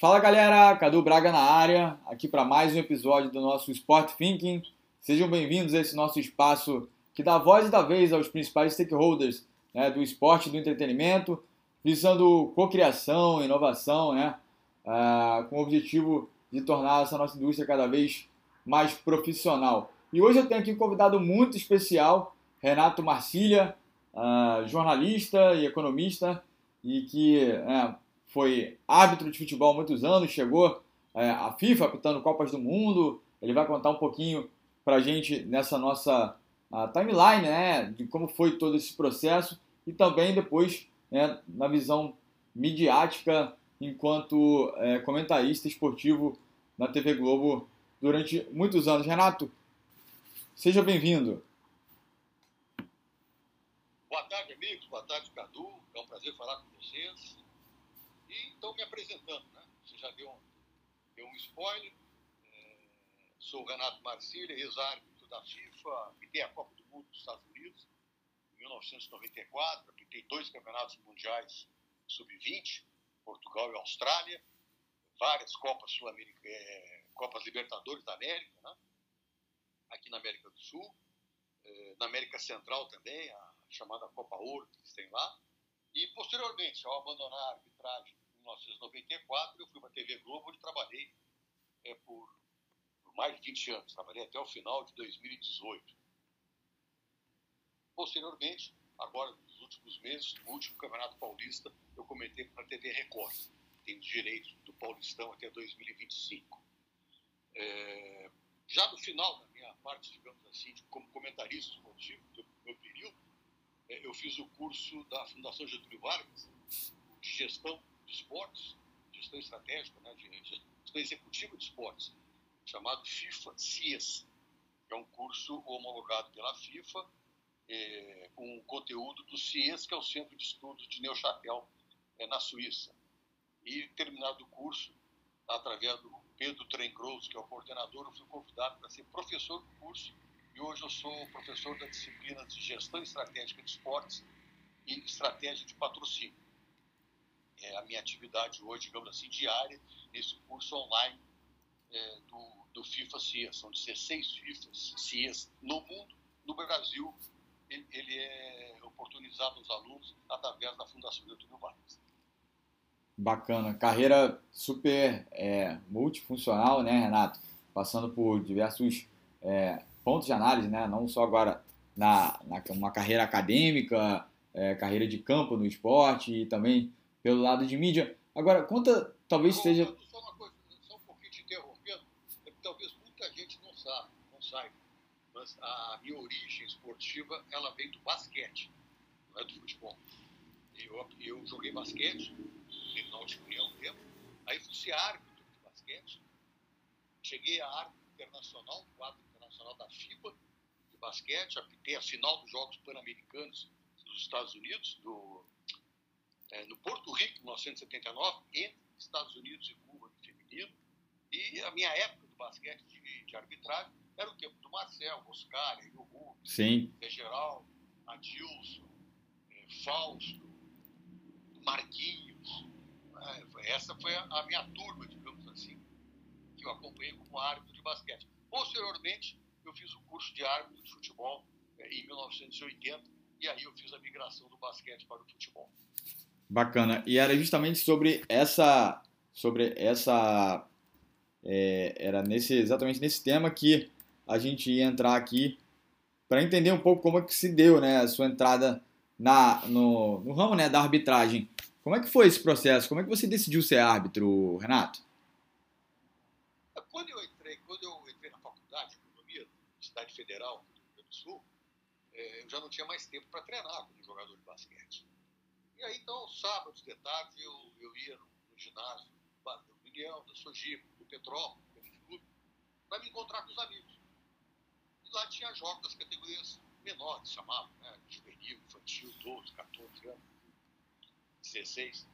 Fala galera, Cadu Braga na área, aqui para mais um episódio do nosso Sport Thinking. Sejam bem-vindos a esse nosso espaço que dá voz e vez aos principais stakeholders né, do esporte e do entretenimento, visando cocriação, inovação, né, uh, com o objetivo de tornar essa nossa indústria cada vez mais profissional. E hoje eu tenho aqui um convidado muito especial, Renato Marcília, uh, jornalista e economista, e que uh, foi árbitro de futebol há muitos anos, chegou é, à FIFA apitando Copas do Mundo. Ele vai contar um pouquinho para a gente nessa nossa timeline, né, de como foi todo esse processo e também depois né, na visão midiática enquanto é, comentarista esportivo na TV Globo durante muitos anos. Renato, seja bem-vindo. Boa tarde, amigos. Boa tarde, Cadu. É um prazer falar com vocês. E estou me apresentando, né? Você já deu um, deu um spoiler. É, sou o Renato Marcília, ex-árbitro da FIFA, apitei a Copa do Mundo dos Estados Unidos em 1994, apitei dois campeonatos mundiais sub-20, Portugal e Austrália, várias Copas Sul-América, é, Copas Libertadores da América, né? Aqui na América do Sul, é, na América Central também, a chamada Copa Ouro que eles têm lá. E, posteriormente, ao abandonar a arbitragem em 1994, eu fui para a TV Globo, onde trabalhei é, por, por, mais de 20 anos. Trabalhei até o final de 2018. Posteriormente, agora, nos últimos meses, no último Campeonato Paulista, eu comentei para a TV Record. Tenho os direitos do Paulistão até 2025. É, já no final parte, digamos assim, de, como comentarista esportivo, do meu período, é, eu fiz o curso da Fundação Getúlio Vargas de gestão de esportes, gestão estratégica, né, de gestão executiva de esportes, chamado FIFA CIES, que é um curso homologado pela FIFA é, com conteúdo do CIES, que é o Centro de Estudos de Neuchâtel, é, na Suíça. E, terminado o curso, através do Pedro Trengross, que é o coordenador, eu fui convidado para ser professor do curso e hoje eu sou professor da disciplina de Gestão Estratégica de Esportes e Estratégia de Patrocínio. É a minha atividade hoje, digamos assim, diária, nesse curso online é, do, do FIFA CIES. São 16 FIFAs CIES no mundo. No Brasil, ele, ele é oportunizado aos alunos através da Fundação Getúlio Vargas. Bacana. Carreira super é, multifuncional, né, Renato? Passando por diversos é, pontos de análise, né? não só agora na, na uma carreira acadêmica, é, carreira de campo no esporte e também pelo lado de mídia. Agora, conta, talvez só, seja... Só uma coisa, só um pouquinho te interrompendo, é que talvez muita gente não sabe, não saiba, mas a minha origem esportiva, ela vem do basquete, não é do futebol. Eu, eu joguei basquete, tempo, aí fui ser árbitro de basquete, cheguei a árbitro internacional, quadro internacional da FIBA de basquete, apitei a final dos Jogos Pan-Americanos dos Estados Unidos, do, é, no Porto Rico, em 1979, entre Estados Unidos e Cuba, no feminino. E a minha época do basquete de, de arbitragem era o tempo do Marcel, Oscar, Rio Rubens, Sim. Geral, Adilson, é, Fausto, Marquinhos. É, essa foi a, minha turma, digamos assim, que eu acompanhei como árbitro de basquete. Posteriormente, eu fiz o curso de árbitro de futebol é, em 1980 e aí eu fiz a migração do basquete para o futebol. Bacana. E era justamente sobre essa, sobre essa, é, era nesse exatamente nesse tema que a gente ia entrar aqui para entender um pouco como é que se deu, né, a sua entrada na no, no ramo, né, da arbitragem. Como é que foi esse processo? Como é que você decidiu ser árbitro, Renato? Quando eu entrei, quando eu Universidade Federal do Rio Grande do Sul, é, eu já não tinha mais tempo para treinar como jogador de basquete. E aí, então, sábados de tarde, eu, eu ia no, no ginásio do União, da Sojipa, do Petrópolis, do clube, para me encontrar com os amigos. E lá tinha jogos das categorias menores, chamavam, né? Juvenil, infantil, 12, 14 anos, 16.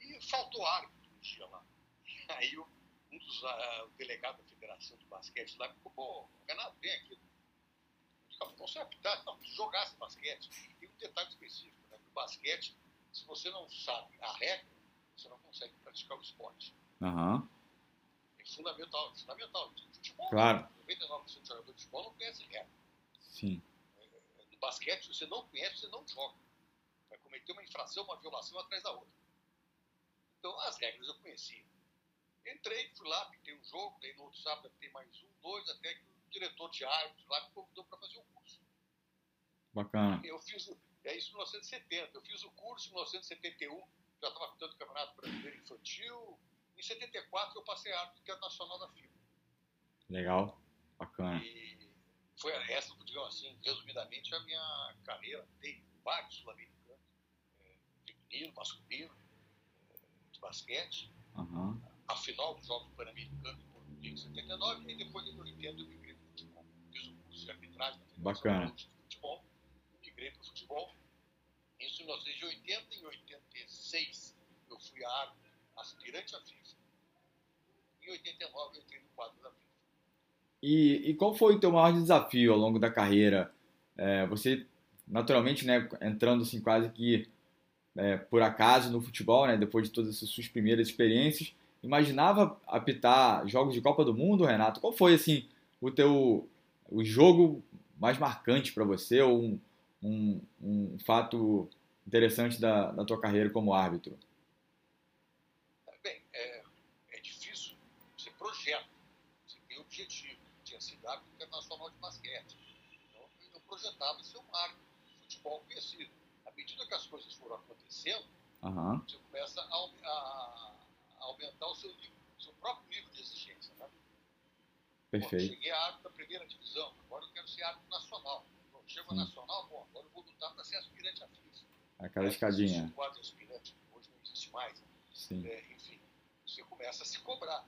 E faltou árbitro um dia lá. E aí eu um dos uh, delegados da Federação de Basquete lá me falou, pô, Renato, vem aqui você apitar, não, se jogasse basquete, tem um detalhe específico, né? No basquete, se você não sabe a regra, você não consegue praticar o esporte. Aham. É fundamental, é fundamental. Futebol, Claro. 99% dos jogadores de futebol não conhecem regra. Sim. No basquete, se você não conhece, você não joga. Cometer uma infração, uma violação atrás da outra. Então, as regras eu conhecia. Entrei, fui lá, pintei um jogo, daí no outro sábado tem mais um, dois, até que o diretor de árbitros lá me convidou para fazer o curso. Bacana. Eu fiz, o- é isso em 1970, eu fiz o curso em 1971, já estava cuidando do Campeonato Brasileiro Infantil. Em 74 eu passei a árbitro internacional da FIBA. Legal. Bacana. E foi essa, digamos assim, resumidamente, a minha carreira. Tem vários é, feminino, masculino, é, de basquete. Aham. A final dos Jogos Pan-Americanos em 79 e depois em 80 eu migrei para o futebol. Fiz o curso de arbitragem na Bacana. De Futebol, migrei para o futebol. Isso em 1980 em 86 eu fui a árbitro, aspirante à FIFA. Em 89 eu entrei no quadro da FIFA. E, e qual foi o teu maior desafio ao longo da carreira? É, você, naturalmente, né, entrando assim quase que é, por acaso no futebol, né, depois de todas essas suas primeiras experiências, imaginava apitar jogos de Copa do Mundo, Renato? Qual foi assim o teu o jogo mais marcante para você ou um, um, um fato interessante da, da tua carreira como árbitro? Bem, é, é difícil. Você projeta, você tem objetivo. Tinha sido árbitro internacional de basquete. Então, eu projetava ser um árbitro de futebol conhecido. À medida que as coisas foram acontecendo, Aham, você começa a, a- a aumentar o seu, nível, seu próprio nível de exigência. Né? Bom, perfeito. cheguei a árbitro da primeira divisão, agora eu quero ser árbitro nacional. Bom, chego a Sim. nacional, bom, agora eu vou lutar para ser aspirante à FIFA. Aquela Aí escadinha. existe o quadro aspirante, hoje não existe mais. Sim, É, enfim, você começa a se cobrar.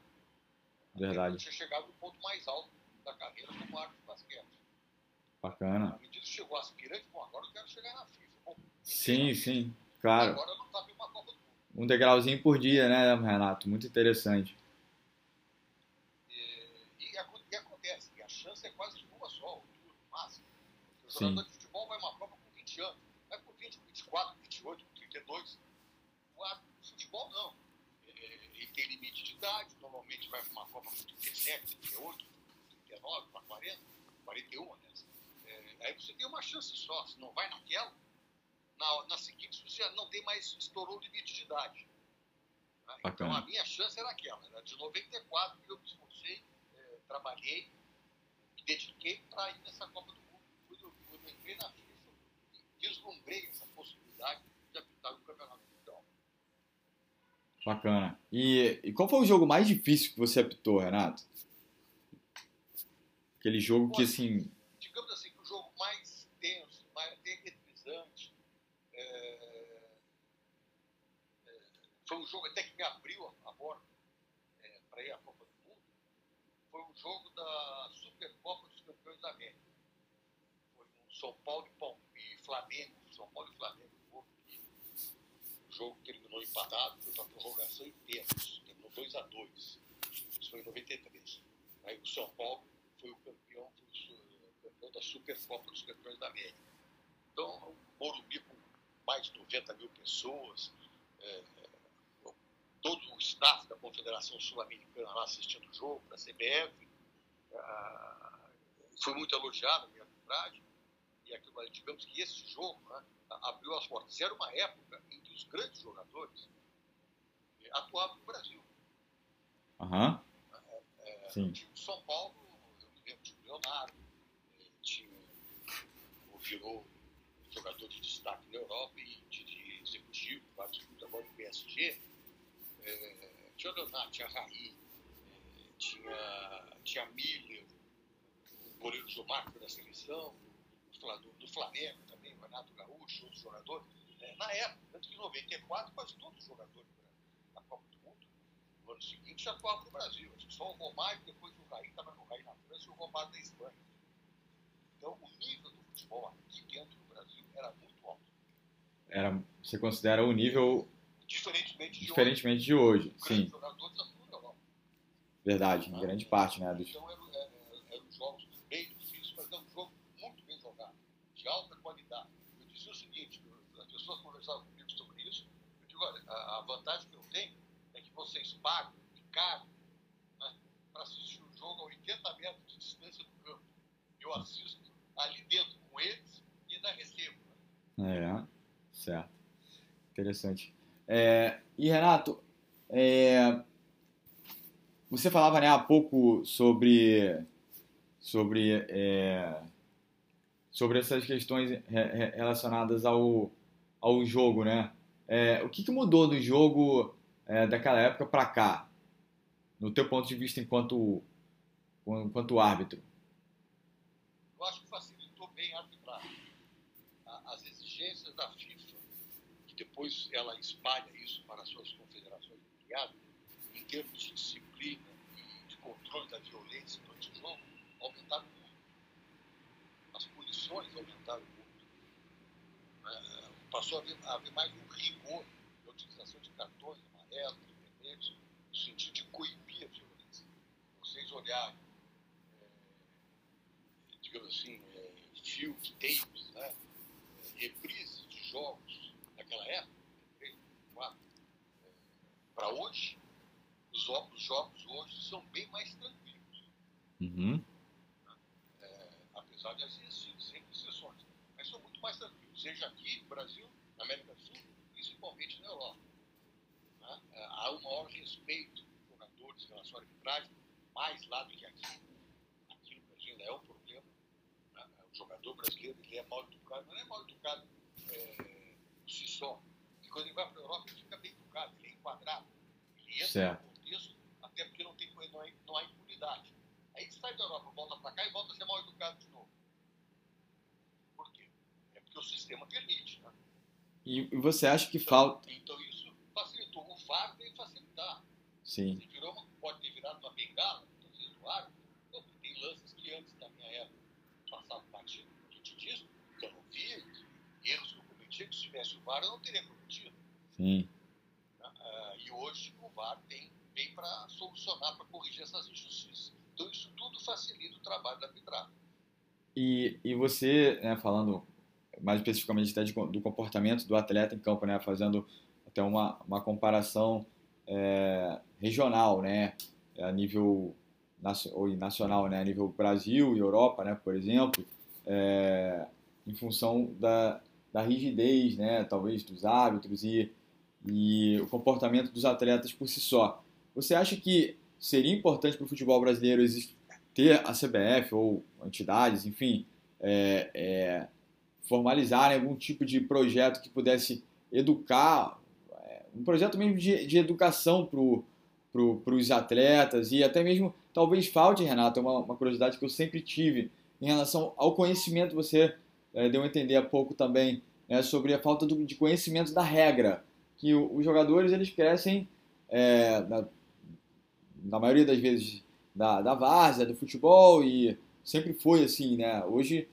verdade. Tinha chegado no ponto mais alto da carreira como árbitro de basquete. Bacana. À medida que chegou aspirante, bom, agora eu quero chegar na FIFA. Sim, sim, claro. Agora não em uma Copa do Mundo. Um degrauzinho por dia, né, Renato? Muito interessante. E, e e acontece, e a chance é quase de uma só, no máximo. O Sim. jogador de futebol vai uma Copa com 20 anos, vai com 20, com 24, 28, com 32. O futebol não. É, ele tem limite de idade, normalmente vai para uma Copa com 37, 38, 39, para 40, 41, aliás. É, aí você tem uma chance só, se não vai naquela, na, na seguinte você já não tem mais, estourou o limite de idade. Né? Então a minha chance era aquela, era de 94 que eu me esforcei, eh, trabalhei, me dediquei para ir nessa Copa do Mundo. Quando eu, eu entrei na FIFA, vislumbrei essa possibilidade de apitar o Campeonato Mundial. Bacana. E, e qual foi o jogo mais difícil que você apitou, Renato? Aquele jogo que, assim, Digamos assim, que o jogo mais tenso, mais até eletrizante, eh, eh, foi um jogo até que me abriu a porta para ir à Copa do Mundo, foi um jogo da Supercopa dos Campeões da América. Foi um São Paulo e, e Flamengo, São Paulo e Flamengo. O jogo terminou empatado, foi para prorrogação em pênaltis, terminou 2 a 2 Isso foi em 93. Aí o São Paulo foi o campeão, foi o campeão da Supercopa dos Campeões da América. Então, o Morumbi com mais de 90 mil pessoas, é, todo o staff da Confederação Sul-Americana lá assistindo o jogo, da CBF. Ah, foi muito elogiado a minha arbitragem. E aquilo, digamos que esse jogo né, abriu as portas. Era uma época em que os grandes jogadores eh, atuavam no Brasil. aham, sim, Tinha o São Paulo, eu me lembro, tinha o Leonardo, eh, tinha o virou jogador de destaque na Europa e de, de executivo, vários clubes agora no PSG. Tinha o Leonardo, tinha Raí, eh, tinha, tinha Miller, o goleiro Gilmar, da seleção, do, do- Flamengo também, o Renato Gaúcho, outros jogadores. Eh, na época, tanto que em 94, quase todos os jogadores da, Copa do Mundo, no ano seguinte, já atuavam no Brasil. Só o Romário, depois o Raí, estava no Raí na França e o Romário na Espanha. Então, o nível do futebol aqui dentro do Brasil era muito alto. era, você considera o nível Diferentemente de diferentemente de hoje, hoje, grandes sim, Europa. verdade, em grande parte, né, dos, Então, eram, eram, eram jogos bem difíceis, mas é um jogo muito bem jogado. de alta qualidade. Eu dizia o seguinte, as pessoas conversavam comigo sobre isso, eu digo, olha, a, a vantagem que eu tenho é que vocês pagam caro né, para assistir o um jogo a 80 metros de distância do campo. Eu assisto ali dentro com eles e ainda recebo. Né? É, certo. Interessante. É, e Renato, é, você falava né, há pouco sobre, sobre, é, sobre essas questões relacionadas ao, ao jogo, né? É, o que, que, mudou do jogo é, daquela época para cá, no teu ponto de vista enquanto, enquanto árbitro? Eu acho que facilitou bem. As exigências da FIFA, depois ela espalha isso para as suas confederações criadas, em termos de disciplina e de controle da violência durante o jogo, aumentaram muito. As punições aumentaram muito. É, passou a haver, a haver mais um rigor na utilização de cartões amarelos, vermelhos, no sentido de coibir a violência. Vocês olharem, é, digamos assim, é, field tapes, né? reprises de jogos daquela época, 3, 4, é, para hoje, os, os jogos hoje são bem mais tranquilos. Uhum. É, apesar de existir sempre exceções. Mas são muito mais tranquilos, seja aqui no Brasil, na América do Sul, principalmente na Europa. Né? É, há um maior respeito dos jogadores em relação à arbitragem, mais lá do que aqui. Aqui no Brasil ainda é um problema. Né? O jogador brasileiro ele é mal educado, não é mal educado é, por si só. E quando ele vai para a Europa, ele fica bem educado, ele é enquadrado. Ele entra certo. no contexto, até porque não, tem, não, há, não há impunidade. Aí ele sai da Europa, volta para cá e volta a ser mal educado de novo. Por quê? É porque o sistema permite. Né? E você acha que então, falta. Então isso facilitou. O VAR veio facilitar. Sim. Se virou pode ter virado uma bengala, então vocês voaram. Então, tem lances que antes da minha época passavam batido. A gente diz que eu não via, erros que tivesse o VAR eu não teria cometido. Sim. Uh, e hoje o VAR tem, vem para solucionar, para corrigir essas injustiças. Então isso tudo facilita o trabalho da arbitragem. E, e você, né, falando mais especificamente até de, do comportamento do atleta em campo, né, fazendo até uma, uma comparação é, regional, né, a nível ou nacional, né, a nível Brasil e Europa, né, por exemplo, é, em função da, da rigidez, né, talvez dos árbitros e, e o comportamento dos atletas por si só. Você acha que seria importante para o futebol brasileiro ter a CBF ou entidades, enfim, é, é, formalizarem algum tipo de projeto que pudesse educar, é, um projeto mesmo de, de educação para pro, os atletas e até mesmo, talvez falte, Renato, é uma, uma curiosidade que eu sempre tive em relação ao conhecimento, você é, deu a entender há pouco também né, sobre a falta do, de conhecimento da regra, que o, os jogadores eles crescem, é, na, na, maioria das vezes, da, da várzea, do futebol, e sempre foi assim, né? Hoje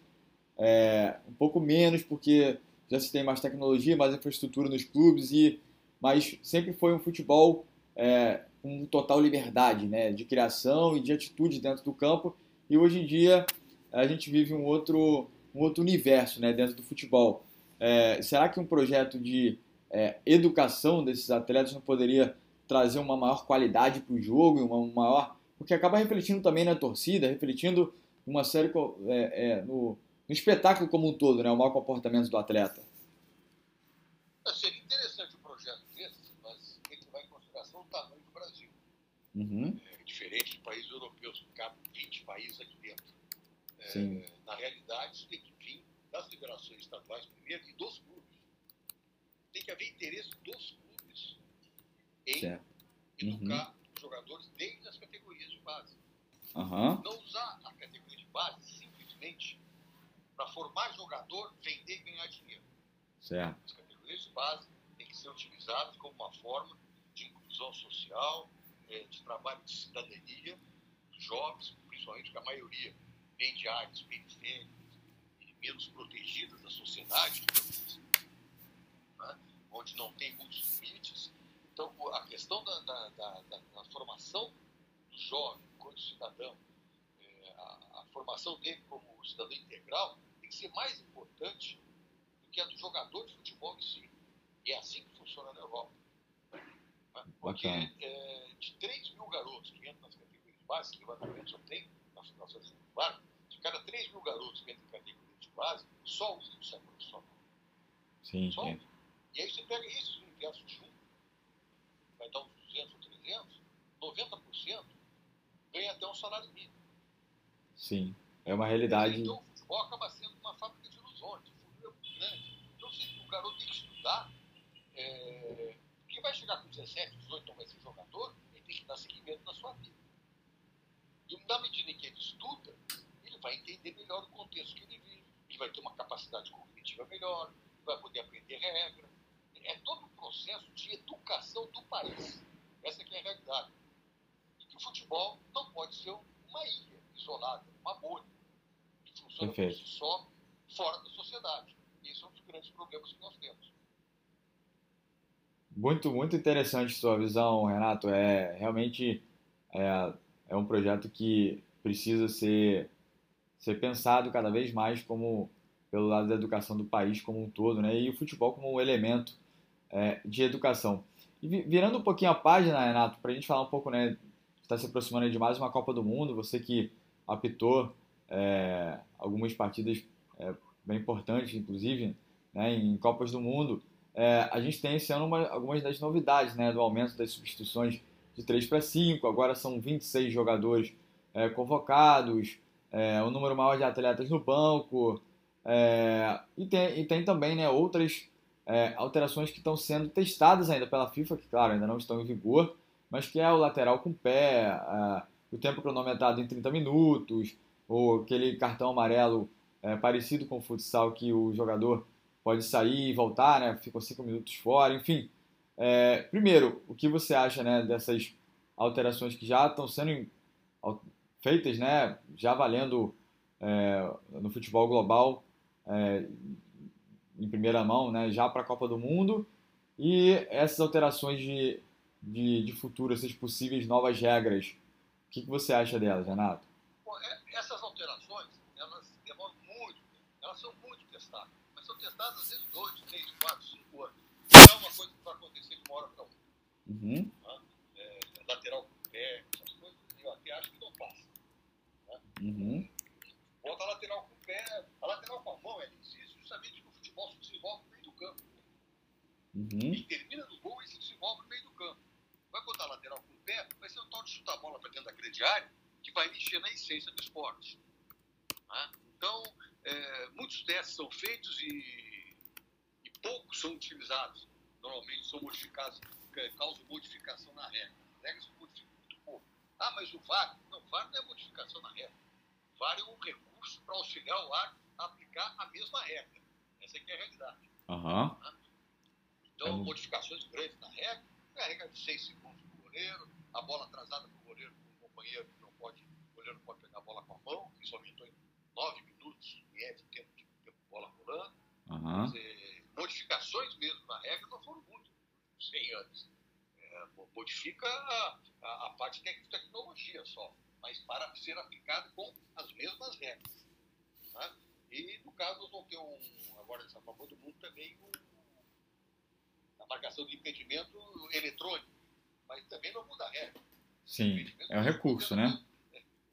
é, um pouco menos porque já se tem mais tecnologia, mais infraestrutura nos clubes e mas sempre foi um futebol é, com total liberdade, né, de criação e de atitude dentro do campo. E hoje em dia a gente vive um outro um outro universo, né, dentro do futebol. É, será que um projeto de é, educação desses atletas não poderia trazer uma maior qualidade para o jogo, uma maior, porque acaba refletindo também na torcida, refletindo uma série é, é, no no espetáculo como um todo, né, o mau comportamento do atleta? Seria interessante um projeto desse, mas tem que levar em consideração o tamanho do Brasil. Uhum. É diferente de países europeus, que cabem 20 países aqui dentro. É, na realidade, isso tem que vir das federações estaduais primeiro e dos clubes. Tem que haver interesse dos clubes em certo. educar uhum. os jogadores desde as categorias de base. Uhum. Não usar a categoria de base simplesmente para formar jogador, vender e ganhar dinheiro. Certo. As categorias de base têm que ser utilizadas como uma forma de inclusão social, é, de trabalho de cidadania jovens, principalmente porque a maioria de áreas periféricas e menos protegidas da sociedade, né? onde não tem muitos limites. Então, a questão da, da, da, da formação do jovem enquanto cidadão, é, a, a formação dele como cidadão integral, que ser mais importante do que a do jogador de futebol em si. E é assim que funciona na Europa. Porque é, de 3 mil garotos que entram nas categorias básicas, que levantamento só tem na Fundação de de cada 3 mil garotos que entram em categorias de base, só um sai profissional. Sim, só um. E aí você pega esses universos juntos, vai dar uns 200 ou 300, 90% ganha até um salário mínimo. Sim, é uma realidade. Então o futebol acaba sendo uma fábrica de ilusões, o futuro é muito grande. Então se o garoto tem que estudar, é, quem vai chegar com 17, 18, então vai ser jogador, ele tem que dar seguimento na sua vida. E na medida em que ele estuda, vai entender melhor o contexto que ele vive, ele vai ter uma capacidade cognitiva melhor, vai poder aprender regra. É todo um processo de educação do país. Essa que é a realidade. E que o futebol não pode ser uma ilha isolada, uma bolha, que funciona Perfeito. por si só, fora da sociedade. Esse é um dos grandes problemas que nós temos. Muito, muito interessante sua visão, Renato. É realmente é, é um projeto que precisa ser, ser pensado cada vez mais como pelo lado da educação do país como um todo, né? E o futebol como um elemento é, de educação. E virando um pouquinho a página, Renato, para a gente falar um pouco, né? Está se aproximando de mais uma Copa do Mundo. Você que apitou é, algumas partidas é, bem importantes, inclusive, né, em Copas do Mundo. É, a gente tem esse ano uma, algumas das novidades, né, do aumento das substituições de 3 para 5, agora são 26 jogadores é, convocados, é, o número maior de atletas no banco, é, e, tem, e tem também né, outras é, alterações que estão sendo testadas ainda pela FIFA, que claro, ainda não estão em vigor, mas que é o lateral com pé, é, o tempo cronometrado em 30 minutos, ou aquele cartão amarelo é, parecido com o futsal que o jogador pode sair e voltar, né? Ficou cinco minutos fora, enfim. É, primeiro, o que você acha né, dessas alterações que já estão sendo feitas, né, já valendo é, no futebol global é, em primeira mão, né, já para a Copa do Mundo, e essas alterações de, de, de futuro, essas possíveis novas regras, o que, que você acha delas, Renato? Bom, é, essas alterações, elas demoram muito, elas são muito testadas são testadas às vezes dois, três, quatro, cinco anos. Não é uma coisa que vai acontecer de uma hora para outra. Uhum. Tá? É, lateral com pé, essas coisas, eu até acho que não passa. Uhum. Bota a lateral com o pé, a lateral com a mão, ela existe justamente porque o futebol se desenvolve no meio do campo. Uhum. E termina no gol e se desenvolve no meio do campo. Vai botar a lateral com o pé, vai ser um tal de chutar a bola para dentro da grande área que vai mexer na essência do esporte. Tá? Então, é, muitos testes são feitos e, e, poucos são utilizados. Normalmente são modificados, causam modificação na regra. As regras são modificam muito pouco. Ah, mas o VAR? Não, o VAR não é modificação na regra. É um recurso para auxiliar o árbitro a aplicar a mesma regra. Essa aqui é a realidade. Uhum. Então, é. modificações grandes na regra, a regra de 6 segundos para o goleiro, a bola atrasada para o goleiro, para o companheiro que não pode, o goleiro não pode pegar a bola com a mão, isso aumentou em 9 minutos, em média, tempo de tempo bola rolando. Uhum. Dizer, modificações mesmo na regra não foram muito, 100 anos. É, modifica a, a, a parte de tecnologia só, mas para ser aplicado com as mesmas regras. Tá? E no caso nós vamos ter um, agora nessa Copa do Mundo também um, a marcação de impedimento eletrônico, mas também não muda a regra. Sim, é um recurso, né?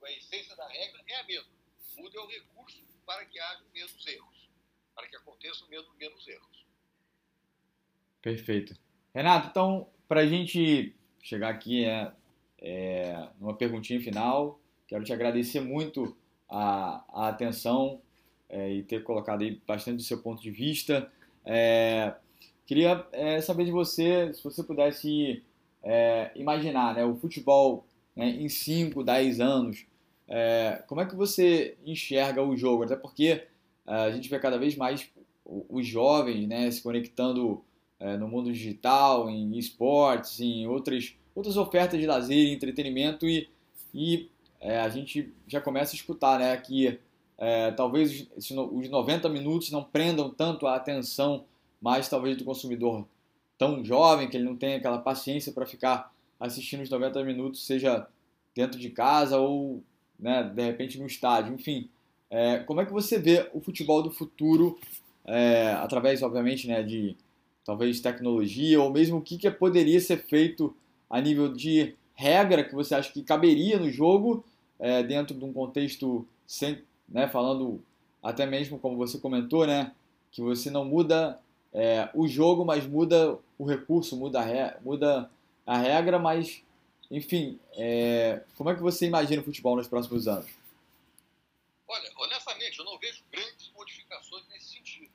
A essência da regra é a mesma muda é o recurso para que haja menos erros, para que aconteçam menos, menos erros. Perfeito. Renato, então, para a gente chegar aqui é, é, perguntinha final, quero te agradecer muito a, a atenção é, e ter colocado aí bastante do seu ponto de vista. É, queria é, saber de você, se você pudesse é, imaginar né, o futebol né, em 5, 10 anos, é, como é que você enxerga o jogo? Até porque a gente vê cada vez mais os jovens né, se conectando no mundo digital, em esportes, em outras, outras ofertas de lazer entretenimento e, e é, a gente já começa a escutar né, que é, talvez os 90 minutos não prendam tanto a atenção mais talvez do consumidor tão jovem que ele não tem aquela paciência para ficar assistindo os 90 minutos, seja dentro de casa ou né, de repente no estádio, enfim. É, como é que você vê o futebol do futuro, é, através, obviamente, né, de talvez tecnologia, ou mesmo o que, que poderia ser feito a nível de regra que você acha que caberia no jogo, é, dentro de um contexto, sem, né, falando até mesmo como você comentou, né, que você não muda é, o jogo, mas muda o recurso, muda a, re, muda a regra, mas, enfim, é, como é que você imagina o futebol nos próximos anos? Olha, honestamente, eu não vejo grandes modificações nesse sentido.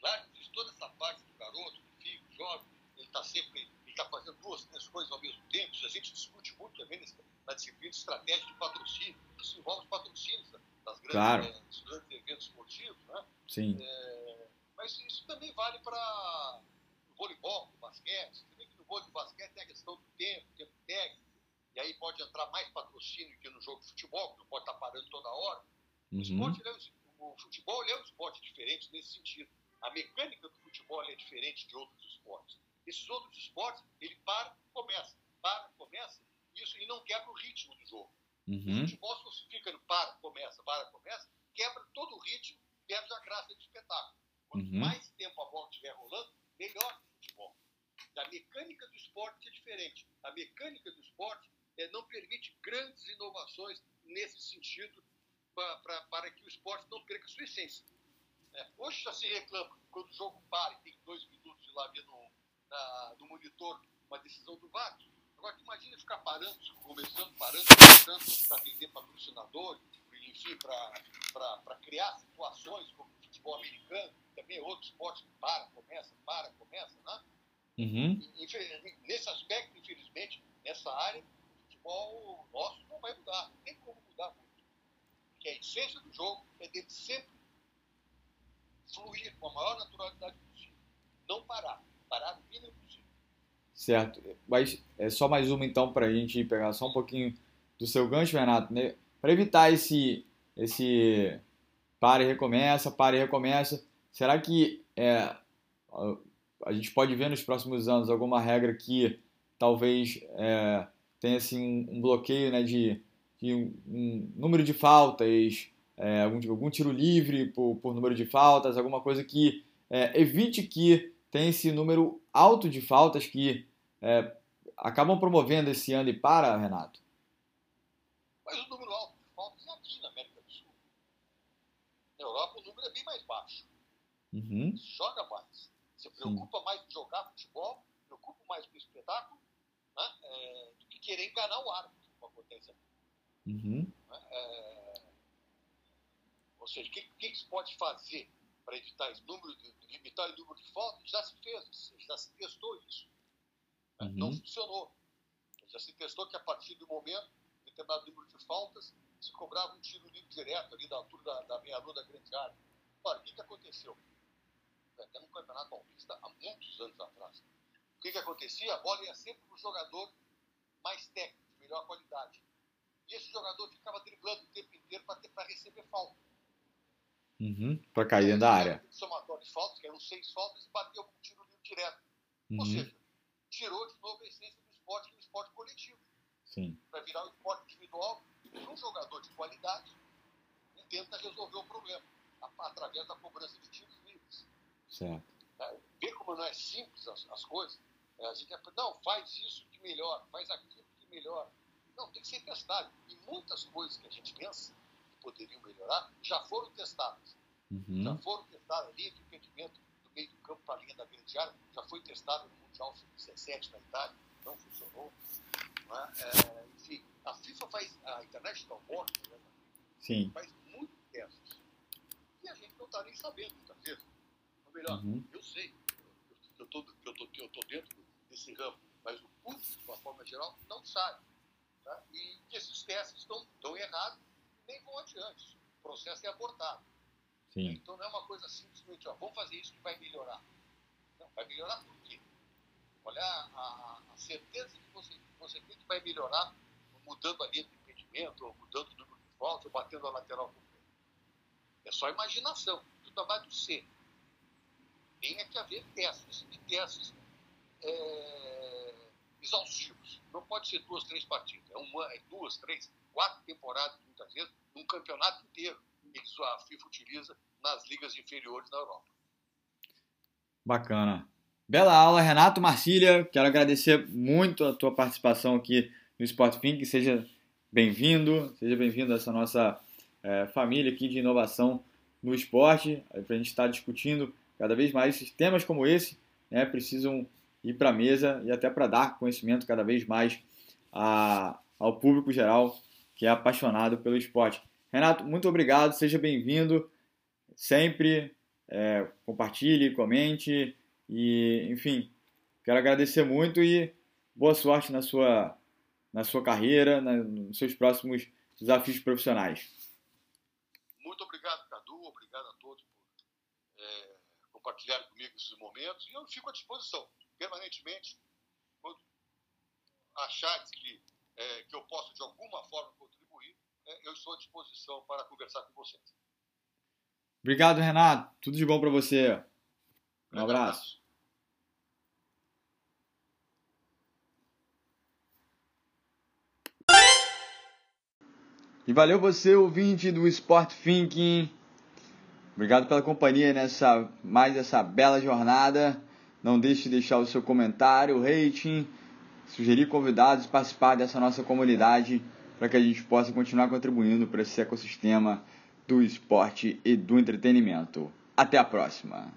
Claro, toda essa parte do garoto, do filho, jovem, ele está sempre, ele está fazendo duas, coisas ao mesmo tempo. A gente discute muito também na disciplina de estratégia de patrocínio. Isso envolve patrocínios das grandes, claro. é, dos grandes eventos esportivos, né? Sim. É, mas isso também vale para o voleibol, o basquete. Você vê que no vôlei do basquete tem a questão do tempo, tempo técnico, e aí pode entrar mais patrocínio que no jogo de futebol, que não pode estar parando toda hora. Uhum. O, esporte, é um, o futebol é um esporte diferente nesse sentido. A mecânica do futebol é diferente de outros esportes. Esses outros esportes, ele para, começa, para, começa, isso e não quebra o ritmo do jogo. Uhum. O futebol, se você fica no para, começa, para, começa, quebra todo o ritmo, perde a graça do espetáculo. Quanto Uhum. mais tempo a bola estiver rolando, melhor o futebol. A mecânica do esporte é diferente. A mecânica do esporte é, não permite grandes inovações nesse sentido pra, pra, para que o esporte não perca sua essência. É, hoje já se reclama quando o jogo para e tem dois minutos de lá ver no, na, no monitor uma decisão do VAR. Agora, tu imagina ficar parando, começando, parando, começando para atender patrocinador, enfim, para criar situações como o futebol americano, também é outro esporte que para, começa, para, começa, né? Uhum. Nesse aspecto, infelizmente, nessa área, o futebol nosso não vai mudar, não tem como mudar muito. Porque a essência do jogo é dele sempre fluir com a maior naturalidade possível. Não parar, parar o mínimo possível. Certo. Mas é só mais uma então para a gente pegar só um pouquinho do seu gancho, Renato, né? Para evitar esse esse para e recomeça, para e recomeça. Será que é, a- gente pode ver nos próximos anos alguma regra que talvez é, tenha assim um, um bloqueio, né, de, de um, um número de faltas, é, algum, algum tiro livre por, por número de faltas, alguma coisa que é, evite que tenha esse número alto de faltas que é, acabam promovendo esse ano e para, Renato? Mas o número alto de faltas é aqui na América do Sul. Na Europa o número é bem mais baixo. Uhum, Se joga mais. Se preocupa mais em jogar futebol, preocupa mais com o espetáculo, né? é, do que querer enganar o árbitro, como acontece aqui. uhum, É, ou seja, o que, que se pode fazer para evitar esse número, limitar o número de faltas? Já se fez, já se testou isso. Uhum. Não funcionou. Já se testou que a partir do momento, determinado número de faltas, se cobrava um tiro livre direto ali da altura da, da meia-lua da grande área. Ora, o que, que aconteceu? Até no Campeonato Paulista, há muitos anos atrás. O que, que acontecia? A bola ia sempre para o jogador mais técnico, de melhor qualidade. E esse jogador ficava driblando o tempo inteiro para receber falta. uhum, para cair dentro da área. Somatório de faltas, que eram seis faltas, e bateu com um tiro livre direto. Ou Uhum, seja, tirou de novo a essência do esporte, que é o esporte coletivo. sim, Para virar um esporte individual, um jogador de qualidade e tenta resolver o problema através da cobrança de tiros livres. certo. Tá? Vê como não é simples as, as coisas. É, a gente é, não, faz isso que melhora, faz aquilo que melhora. Não, tem que ser testado. E muitas coisas que a gente pensa que poderiam melhorar já foram testadas. Já Uhum, foram testadas ali, de impedimento do meio do campo para a linha da grande área, já foi testado no Mundial Sub-17 na Itália, não funcionou. Não é? É, enfim, a FIFA faz, a International Board né, sim, faz muitos testes. E a gente não está nem sabendo muitas vezes. Ou melhor, Uhum. eu sei, eu estou eu tô, eu tô dentro desse ramo, mas o público, de uma forma geral, não sabe. Tá? E que esses testes estão, estão errados e nem vão adiante. O processo é abortado. Sim, Então não é uma coisa simplesmente, ó, vamos fazer isso que vai melhorar. Não, vai melhorar por quê? Olha a, a certeza que você, você tem que vai melhorar mudando a linha de impedimento, ou mudando o número de voltas, ou batendo a lateral com o pé. É só imaginação, tudo vai do ser. Tem é que haver testes, e testes é, exaustivos. Não pode ser duas, três partidas. É, uma, é duas, três, quatro temporadas, muitas vezes, num campeonato inteiro. A FIFA utiliza nas ligas inferiores na Europa. Bacana. Bela aula, Renato Marcília. Quero agradecer muito a tua participação aqui no Sport Think. Seja bem-vindo, seja bem-vindo a essa nossa é, família aqui de inovação no esporte, para a gente estar discutindo cada vez mais temas como esse, né, precisam ir para a mesa e até para dar conhecimento cada vez mais a, ao público geral que é apaixonado pelo esporte. Renato, muito obrigado, seja bem-vindo. Sempre é, compartilhe, comente e, enfim, quero agradecer muito e boa sorte na sua, na sua carreira, na, nos seus próximos desafios profissionais. Muito obrigado, Cadu, obrigado a todos por é, compartilhar comigo esses momentos e eu fico à disposição permanentemente quando achar que, é, que eu posso de alguma forma contribuir, eu estou à disposição para conversar com vocês. Obrigado, Renato. Tudo de bom para você. Um abraço. E valeu você, ouvinte do Sport Thinking. Obrigado pela companhia nessa mais essa bela jornada. Não deixe de deixar o seu comentário, rating, sugerir convidados, participar dessa nossa comunidade para que a gente possa continuar contribuindo para esse ecossistema do esporte e do entretenimento. Até a próxima!